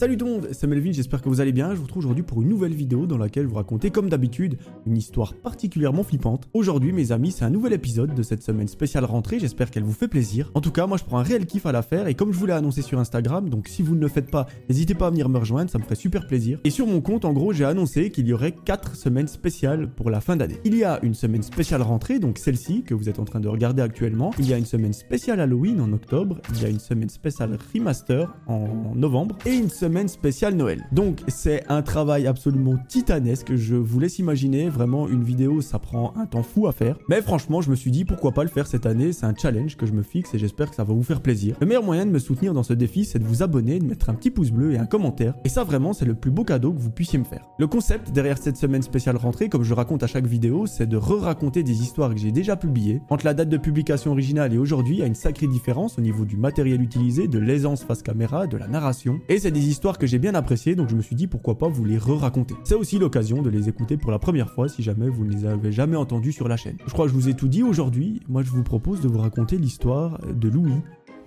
Salut tout le monde, c'est Melvin, j'espère que vous allez bien. Je vous retrouve aujourd'hui pour une nouvelle vidéo dans laquelle vous racontez comme d'habitude une histoire particulièrement flippante. Aujourd'hui mes amis, c'est un nouvel épisode de cette semaine spéciale rentrée, j'espère qu'elle vous fait plaisir. En tout cas, moi je prends un réel kiff à la faire et comme je vous l'ai annoncé sur Instagram, donc si vous ne le faites pas, n'hésitez pas à venir me rejoindre, ça me ferait super plaisir. Et sur mon compte, en gros, j'ai annoncé qu'il y aurait 4 semaines spéciales pour la fin d'année. Il y a une semaine spéciale rentrée, donc celle-ci que vous êtes en train de regarder actuellement. Il y a une semaine spéciale Halloween en octobre, il y a une semaine spéciale remaster en novembre et une semaine spéciale Noël. Donc c'est un travail absolument titanesque, je vous laisse imaginer, vraiment une vidéo ça prend un temps fou à faire. Mais franchement je me suis dit pourquoi pas le faire cette année, c'est un challenge que je me fixe et j'espère que ça va vous faire plaisir. Le meilleur moyen de me soutenir dans ce défi c'est de vous abonner, de mettre un petit pouce bleu et un commentaire. Et ça vraiment c'est le plus beau cadeau que vous puissiez me faire. Le concept derrière cette semaine spéciale rentrée, comme je raconte à chaque vidéo, c'est de re-raconter des histoires que j'ai déjà publiées. Entre la date de publication originale et aujourd'hui, il y a une sacrée différence au niveau du matériel utilisé, de l'aisance face caméra, de la narration. Et c'est des histoires que j'ai bien apprécié, donc je me suis dit pourquoi pas vous les re-raconter. C'est aussi l'occasion de les écouter pour la première fois si jamais vous ne les avez jamais entendus sur la chaîne. Je crois que je vous ai tout dit aujourd'hui, moi je vous propose de vous raconter l'histoire de Louis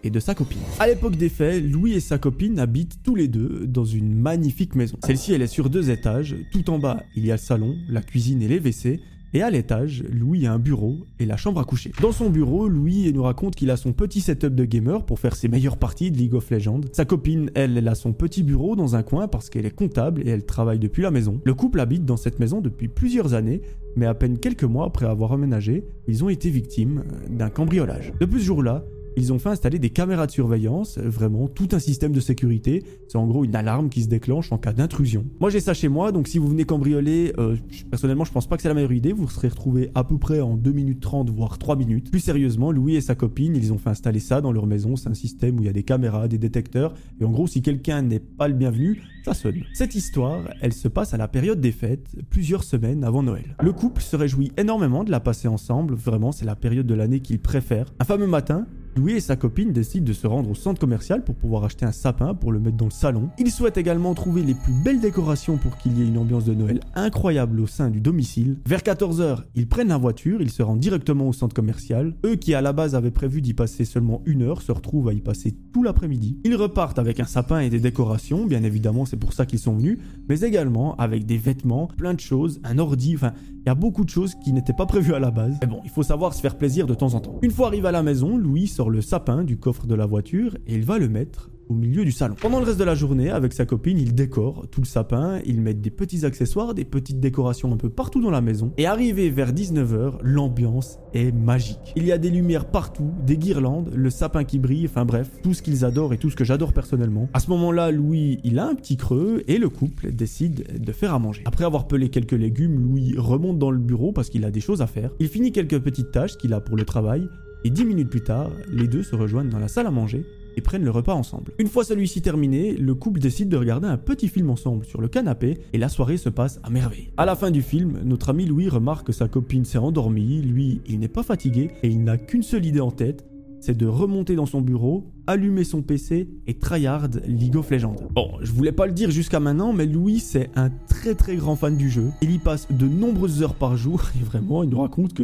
et de sa copine. À l'époque des faits, Louis et sa copine habitent tous les deux dans une magnifique maison. Celle-ci, elle est sur deux étages. Tout en bas, il y a le salon, la cuisine et les WC. Et à l'étage, Louis a un bureau et la chambre à coucher. Dans son bureau, Louis nous raconte qu'il a son petit setup de gamer pour faire ses meilleures parties de League of Legends. Sa copine, elle, elle a son petit bureau dans un coin parce qu'elle est comptable et elle travaille depuis la maison. Le couple habite dans cette maison depuis plusieurs années, mais à peine quelques mois après avoir emménagé, ils ont été victimes d'un cambriolage. Depuis ce jour-là, ils ont fait installer des caméras de surveillance, vraiment tout un système de sécurité. C'est en gros une alarme qui se déclenche en cas d'intrusion. Moi j'ai ça chez moi, donc si vous venez cambrioler, euh, personnellement je pense pas que c'est la meilleure idée. Vous serez retrouvé à peu près en 2 minutes 30 voire 3 minutes. Plus sérieusement, Louis et sa copine, ils ont fait installer ça dans leur maison. C'est un système où il y a des caméras, des détecteurs, et en gros si quelqu'un n'est pas le bienvenu, ça sonne. Cette histoire, elle se passe à la période des fêtes, plusieurs semaines avant Noël. Le couple se réjouit énormément de la passer ensemble. Vraiment, c'est la période de l'année qu'ils préfèrent. Un fameux matin, Louis et sa copine décident de se rendre au centre commercial pour pouvoir acheter un sapin pour le mettre dans le salon. Ils souhaitent également trouver les plus belles décorations pour qu'il y ait une ambiance de Noël incroyable au sein du domicile. Vers 14h, ils prennent la voiture, ils se rendent directement au centre commercial. Eux qui à la base avaient prévu d'y passer seulement une heure se retrouvent à y passer tout l'après-midi. Ils repartent avec un sapin et des décorations, bien évidemment c'est pour ça qu'ils sont venus, mais également avec des vêtements, plein de choses, un ordi, enfin il y a beaucoup de choses qui n'étaient pas prévues à la base. Mais bon, il faut savoir se faire plaisir de temps en temps. Une fois arrivé à la maison, Louis sort le sapin du coffre de la voiture et il va le mettre au milieu du salon. Pendant le reste de la journée, avec sa copine, il décore tout le sapin, il met des petits accessoires, des petites décorations un peu partout dans la maison. Et arrivé vers 19h, l'ambiance est magique. Il y a des lumières partout, des guirlandes, le sapin qui brille, enfin bref, tout ce qu'ils adorent et tout ce que j'adore personnellement. À ce moment-là, Louis, il a un petit creux et le couple décide de faire à manger. Après avoir pelé quelques légumes, Louis remonte dans le bureau parce qu'il a des choses à faire. Il finit quelques petites tâches qu'il a pour le travail et dix minutes plus tard, les deux se rejoignent dans la salle à manger et prennent le repas ensemble. Une fois celui-ci terminé, le couple décide de regarder un petit film ensemble sur le canapé et la soirée se passe à merveille. À la fin du film, notre ami Louis remarque que sa copine s'est endormie, lui, il n'est pas fatigué et il n'a qu'une seule idée en tête, c'est de remonter dans son bureau, allumer son PC et tryhard League of Legends. Bon, je voulais pas le dire jusqu'à maintenant, mais Louis c'est un très très grand fan du jeu. Il y passe de nombreuses heures par jour et vraiment il nous raconte que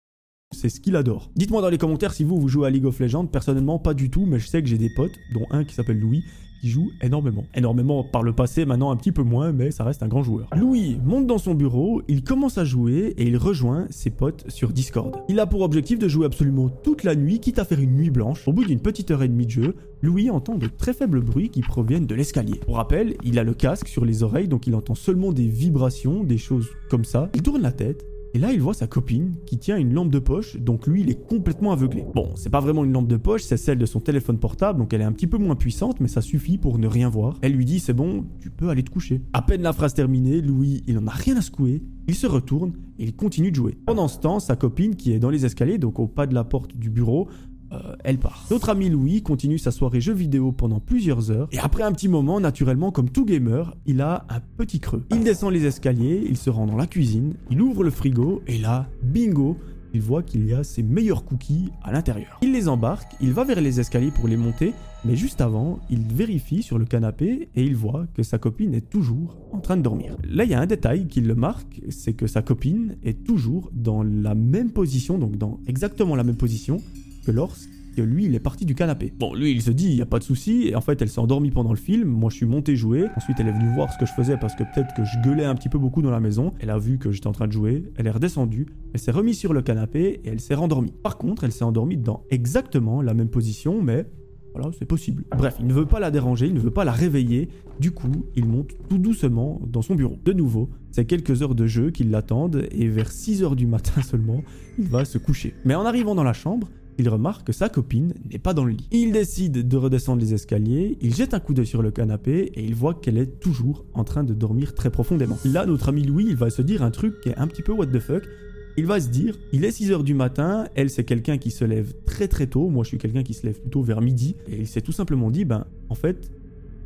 C'est ce qu'il adore. Dites-moi dans les commentaires si vous, vous jouez à League of Legends. Personnellement, pas du tout, mais je sais que j'ai des potes, dont un qui s'appelle Louis, qui joue énormément. Énormément par le passé, maintenant un petit peu moins, mais ça reste un grand joueur. Louis monte dans son bureau, il commence à jouer et il rejoint ses potes sur Discord. Il a pour objectif de jouer absolument toute la nuit, quitte à faire une nuit blanche. Au bout d'une petite heure et demie de jeu, Louis entend de très faibles bruits qui proviennent de l'escalier. Pour rappel, il a le casque sur les oreilles, donc il entend seulement des vibrations, des choses comme ça. Il tourne la tête et là, il voit sa copine qui tient une lampe de poche, donc lui, il est complètement aveuglé. Bon, c'est pas vraiment une lampe de poche, c'est celle de son téléphone portable, donc elle est un petit peu moins puissante, mais ça suffit pour ne rien voir. Elle lui dit, c'est bon, tu peux aller te coucher. À peine la phrase terminée, Louis, il en a rien à secouer, il se retourne et il continue de jouer. Pendant ce temps, sa copine, qui est dans les escaliers, donc au pas de la porte du bureau, euh, elle part. Notre ami Louis continue sa soirée jeux vidéo pendant plusieurs heures, et après un petit moment, naturellement, comme tout gamer, il a un petit creux. Il descend les escaliers, il se rend dans la cuisine, il ouvre le frigo, et là, bingo, il voit qu'il y a ses meilleurs cookies à l'intérieur. Il les embarque, il va vers les escaliers pour les monter, mais juste avant, il vérifie sur le canapé et il voit que sa copine est toujours en train de dormir. Là, il y a un détail qui le marque, c'est que sa copine est toujours dans la même position, donc dans exactement la même position que lorsque lui, il est parti du canapé. Bon, lui, il se dit, il n'y a pas de souci, et en fait, elle s'est endormie pendant le film, moi, je suis monté jouer, ensuite, elle est venue voir ce que je faisais parce que peut-être que je gueulais un petit peu beaucoup dans la maison, elle a vu que j'étais en train de jouer, elle est redescendue, elle s'est remise sur le canapé et elle s'est rendormie. Par contre, elle s'est endormie dans exactement la même position, mais voilà, c'est possible. Bref, il ne veut pas la déranger, il ne veut pas la réveiller. Du coup, il monte tout doucement dans son bureau. De nouveau, c'est quelques heures de jeu qui l'attendent et vers 6 heures du matin seulement, il va se coucher. Mais en arrivant dans la chambre, il remarque que sa copine n'est pas dans le lit. Il décide de redescendre les escaliers, il jette un coup d'œil sur le canapé et il voit qu'elle est toujours en train de dormir très profondément. Là, notre ami Louis, il va se dire un truc qui est un petit peu what the fuck. Il va se dire, il est 6h du matin, elle c'est quelqu'un qui se lève très très tôt, moi je suis quelqu'un qui se lève plutôt vers midi, et il s'est tout simplement dit, ben en fait,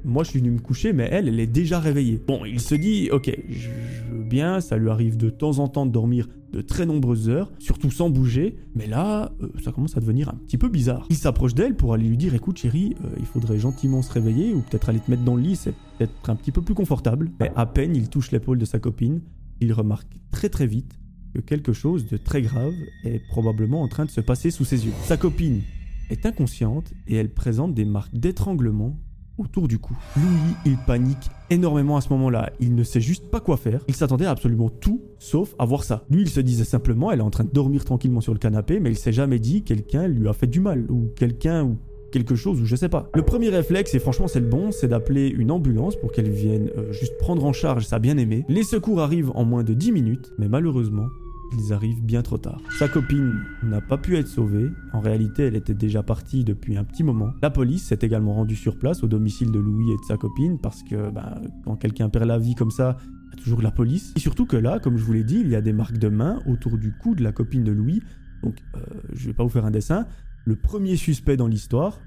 moi je suis venu me coucher, mais elle, elle est déjà réveillée. Bon, il se dit, ok, je veux bien, ça lui arrive de temps en temps de dormir de très nombreuses heures, surtout sans bouger, mais là, euh, ça commence à devenir un petit peu bizarre. Il s'approche d'elle pour aller lui dire, écoute chérie, euh, il faudrait gentiment se réveiller, ou peut-être aller te mettre dans le lit, c'est peut-être un petit peu plus confortable. Mais à peine il touche l'épaule de sa copine, il remarque très très vite que quelque chose de très grave est probablement en train de se passer sous ses yeux. Sa copine est inconsciente et elle présente des marques d'étranglement autour du cou. Louis, il panique énormément à ce moment-là. Il ne sait juste pas quoi faire. Il s'attendait à absolument tout sauf à voir ça. Lui, il se disait simplement, elle est en train de dormir tranquillement sur le canapé, mais il s'est jamais dit quelqu'un lui a fait du mal ou quelqu'un ou quelque chose ou je sais pas. Le premier réflexe, et franchement c'est le bon, c'est d'appeler une ambulance pour qu'elle vienne euh, juste prendre en charge sa bien-aimée. Les secours arrivent en moins de 10 minutes, mais malheureusement, ils arrivent bien trop tard. Sa copine n'a pas pu être sauvée, en réalité elle était déjà partie depuis un petit moment. La police s'est également rendue sur place au domicile de Louis et de sa copine parce que bah, quand quelqu'un perd la vie comme ça, il y a toujours la police. Et surtout que là, comme je vous l'ai dit, il y a des marques de main autour du cou de la copine de Louis. Donc euh, je vais pas vous faire un dessin. Le premier suspect dans l'histoire,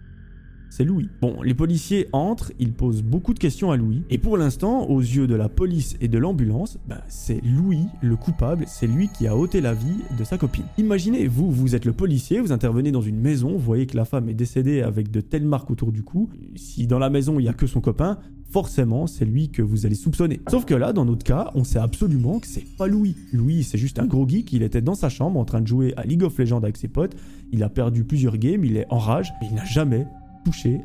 c'est Louis. Bon, les policiers entrent, ils posent beaucoup de questions à Louis, et pour l'instant, aux yeux de la police et de l'ambulance, ben, c'est Louis le coupable, c'est lui qui a ôté la vie de sa copine. Imaginez, vous, vous êtes le policier, vous intervenez dans une maison, vous voyez que la femme est décédée avec de telles marques autour du cou, si dans la maison il n'y a que son copain, forcément c'est lui que vous allez soupçonner. Sauf que là, dans notre cas, on sait absolument que c'est pas Louis. Louis, c'est juste un gros geek, il était dans sa chambre en train de jouer à League of Legends avec ses potes, il a perdu plusieurs games, il est en rage, et il n'a jamais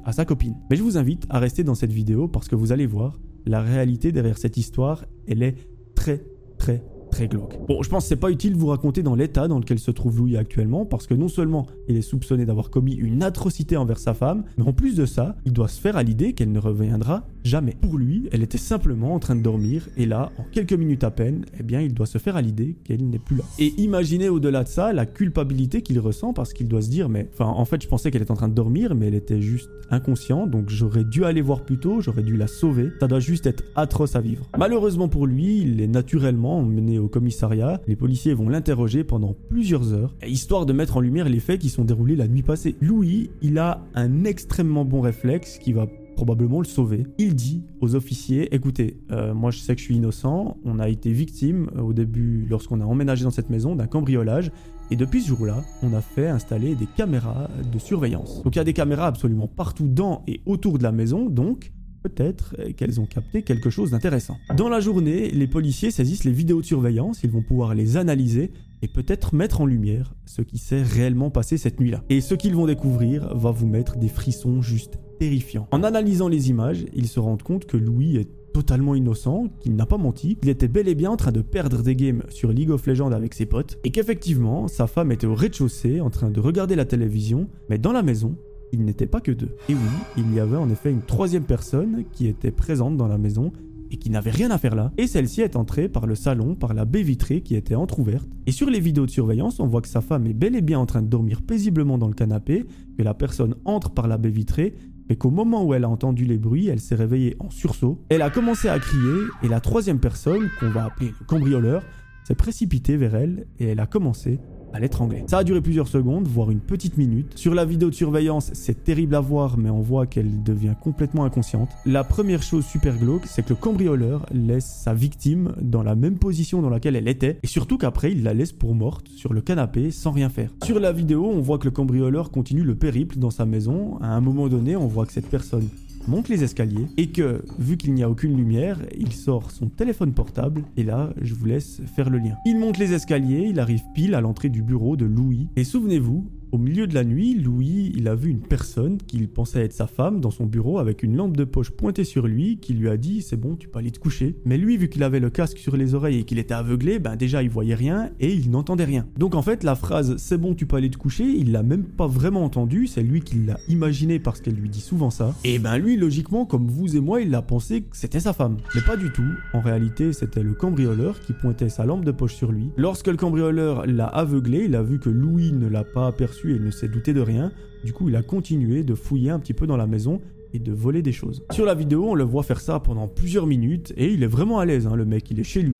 à sa copine. Mais je vous invite à rester dans cette vidéo parce que vous allez voir, la réalité derrière cette histoire, elle est très très très. Bon, je pense que c'est pas utile de vous raconter dans l'état dans lequel se trouve Louis actuellement, parce que non seulement il est soupçonné d'avoir commis une atrocité envers sa femme, mais en plus de ça, il doit se faire à l'idée qu'elle ne reviendra jamais. Pour lui, elle était simplement en train de dormir, et là, en quelques minutes à peine, eh bien, il doit se faire à l'idée qu'elle n'est plus là. Et imaginez au-delà de ça la culpabilité qu'il ressent parce qu'il doit se dire, mais, enfin, en fait, je pensais qu'elle était en train de dormir, mais elle était juste inconsciente, donc j'aurais dû aller voir plus tôt, j'aurais dû la sauver. Ça doit juste être atroce à vivre. Malheureusement pour lui, il est naturellement mené au commissariat. Les policiers vont l'interroger pendant plusieurs heures, histoire de mettre en lumière les faits qui sont déroulés la nuit passée. Louis, il a un extrêmement bon réflexe qui va probablement le sauver. Il dit aux officiers, écoutez, euh, moi je sais que je suis innocent, on a été victime euh, au début, lorsqu'on a emménagé dans cette maison, d'un cambriolage, et depuis ce jour-là, on a fait installer des caméras de surveillance. Donc il y a des caméras absolument partout dans et autour de la maison, donc peut-être qu'elles ont capté quelque chose d'intéressant. Dans la journée, les policiers saisissent les vidéos de surveillance, ils vont pouvoir les analyser et peut-être mettre en lumière ce qui s'est réellement passé cette nuit-là. Et ce qu'ils vont découvrir va vous mettre des frissons juste terrifiants. En analysant les images, ils se rendent compte que Louis est totalement innocent, qu'il n'a pas menti, qu'il était bel et bien en train de perdre des games sur League of Legends avec ses potes, et qu'effectivement, sa femme était au rez-de-chaussée en train de regarder la télévision, mais dans la maison, il n'était pas que deux. Et oui, il y avait en effet une troisième personne qui était présente dans la maison et qui n'avait rien à faire là. Et celle-ci est entrée par le salon, par la baie vitrée qui était entr'ouverte. Et sur les vidéos de surveillance, on voit que sa femme est bel et bien en train de dormir paisiblement dans le canapé, que la personne entre par la baie vitrée, mais qu'au moment où elle a entendu les bruits, elle s'est réveillée en sursaut. Elle a commencé à crier, et la troisième personne, qu'on va appeler le cambrioleur, s'est précipitée vers elle, et elle a commencé à l'étrangler. Ça a duré plusieurs secondes, voire une petite minute. Sur la vidéo de surveillance, c'est terrible à voir, mais on voit qu'elle devient complètement inconsciente. La première chose super glauque, c'est que le cambrioleur laisse sa victime dans la même position dans laquelle elle était, et surtout qu'après, il la laisse pour morte sur le canapé sans rien faire. Sur la vidéo, on voit que le cambrioleur continue le périple dans sa maison. À un moment donné, on voit que cette personne monte les escaliers et que, vu qu'il n'y a aucune lumière, il sort son téléphone portable et là, je vous laisse faire le lien. Il monte les escaliers, il arrive pile à l'entrée du bureau de Louis et souvenez-vous, au milieu de la nuit, Louis, il a vu une personne qu'il pensait être sa femme dans son bureau avec une lampe de poche pointée sur lui qui lui a dit c'est bon, tu peux aller te coucher. Mais lui, vu qu'il avait le casque sur les oreilles et qu'il était aveuglé, ben déjà il voyait rien et il n'entendait rien. Donc en fait, la phrase c'est bon, tu peux aller te coucher, il l'a même pas vraiment entendu, c'est lui qui l'a imaginé parce qu'elle lui dit souvent ça. Et ben lui, logiquement, comme vous et moi, il a pensé que c'était sa femme. Mais pas du tout. En réalité, c'était le cambrioleur qui pointait sa lampe de poche sur lui. Lorsque le cambrioleur l'a aveuglé, il a vu que Louis ne l'a pas aperçu et ne s'est douté de rien. Du coup, il a continué de fouiller un petit peu dans la maison et de voler des choses. Sur la vidéo, on le voit faire ça pendant plusieurs minutes et il est vraiment à l'aise, hein, le mec, il est chez lui.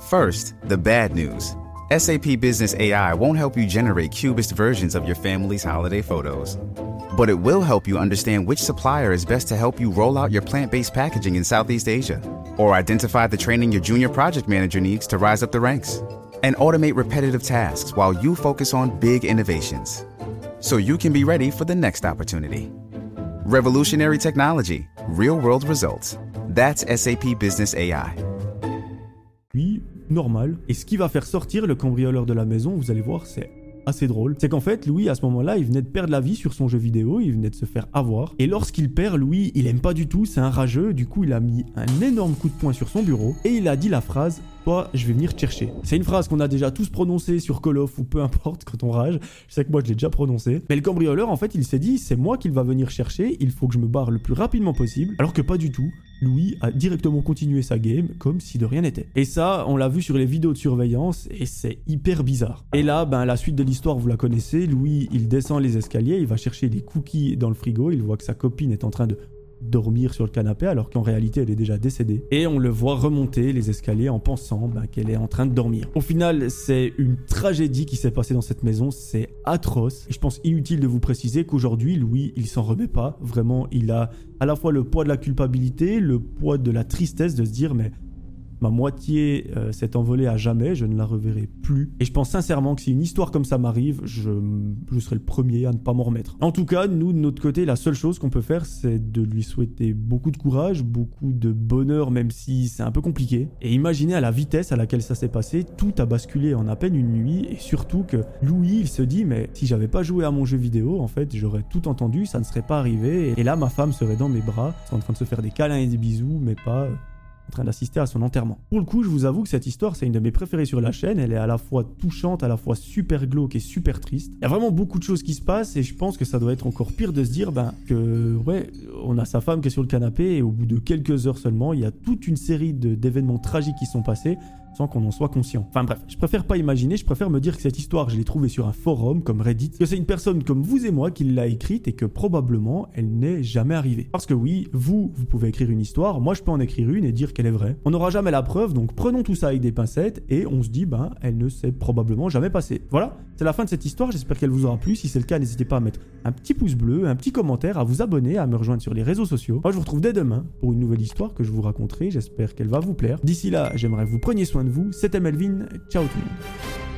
First, the bad news. SAP Business AI won't help you generate cubist versions of your family's holiday photos. But it will help you understand which supplier is best to help you roll out your plant based packaging in Southeast Asia, or identify the training your junior project manager needs to rise up the ranks, and automate repetitive tasks while you focus on big innovations so you can be ready for the next opportunity. Revolutionary technology, real world results. That's SAP Business AI. Lui, normal. Et ce qui va faire sortir le cambrioleur de la maison, vous allez voir, c'est assez drôle. C'est qu'en fait, Louis, à ce moment-là, il venait de perdre la vie sur son jeu vidéo, il venait de se faire avoir. Et lorsqu'il perd, Louis, il aime pas du tout, c'est un rageux, du coup, il a mis un énorme coup de poing sur son bureau et il a dit la phrase je vais venir chercher. C'est une phrase qu'on a déjà tous prononcée sur Call of ou peu importe quand on rage. Je sais que moi je l'ai déjà prononcé. Mais le cambrioleur, en fait, il s'est dit c'est moi qu'il va venir chercher, il faut que je me barre le plus rapidement possible. Alors que pas du tout. Louis a directement continué sa game comme si de rien n'était. Et ça, on l'a vu sur les vidéos de surveillance et c'est hyper bizarre. Et là, ben, la suite de l'histoire, vous la connaissez. Louis, il descend les escaliers, il va chercher des cookies dans le frigo, il voit que sa copine est en train de dormir sur le canapé alors qu'en réalité elle est déjà décédée. Et on le voit remonter les escaliers en pensant bah, qu'elle est en train de dormir. Au final, c'est une tragédie qui s'est passée dans cette maison, c'est atroce. Je pense inutile de vous préciser qu'aujourd'hui, Louis, il s'en remet pas. Vraiment, il a à la fois le poids de la culpabilité, le poids de la tristesse de se dire mais ma moitié euh, s'est envolée à jamais, je ne la reverrai plus. Et je pense sincèrement que si une histoire comme ça m'arrive, je, je serai le premier à ne pas m'en remettre. En tout cas, nous, de notre côté, la seule chose qu'on peut faire, c'est de lui souhaiter beaucoup de courage, beaucoup de bonheur, même si c'est un peu compliqué. Et imaginez à la vitesse à laquelle ça s'est passé, tout a basculé en à peine une nuit, et surtout que Louis, il se dit, mais si j'avais pas joué à mon jeu vidéo, en fait, j'aurais tout entendu, ça ne serait pas arrivé, et là, ma femme serait dans mes bras, en train de se faire des câlins et des bisous, mais pas en train d'assister à son enterrement. Pour le coup, je vous avoue que cette histoire, c'est une de mes préférées sur la chaîne. Elle est à la fois touchante, à la fois super glauque et super triste. Il y a vraiment beaucoup de choses qui se passent et je pense que ça doit être encore pire de se dire ben, que, ouais, on a sa femme qui est sur le canapé et au bout de quelques heures seulement, il y a toute une série d'événements tragiques qui sont passés qu'on en soit conscient. Enfin bref, je préfère pas imaginer, je préfère me dire que cette histoire, je l'ai trouvée sur un forum comme Reddit, que c'est une personne comme vous et moi qui l'a écrite et que probablement elle n'est jamais arrivée. Parce que oui, vous, vous pouvez écrire une histoire, moi je peux en écrire une et dire qu'elle est vraie. On n'aura jamais la preuve, donc prenons tout ça avec des pincettes et on se dit, ben, elle ne s'est probablement jamais passée. Voilà, c'est la fin de cette histoire, j'espère qu'elle vous aura plu. Si c'est le cas, n'hésitez pas à mettre un petit pouce bleu, un petit commentaire, à vous abonner, à me rejoindre sur les réseaux sociaux. Moi je vous retrouve dès demain pour une nouvelle histoire que je vous raconterai, j'espère qu'elle va vous plaire. D'ici là, j'aimerais que vous preniez soin de vous, c'était Melvin, ciao tout le monde.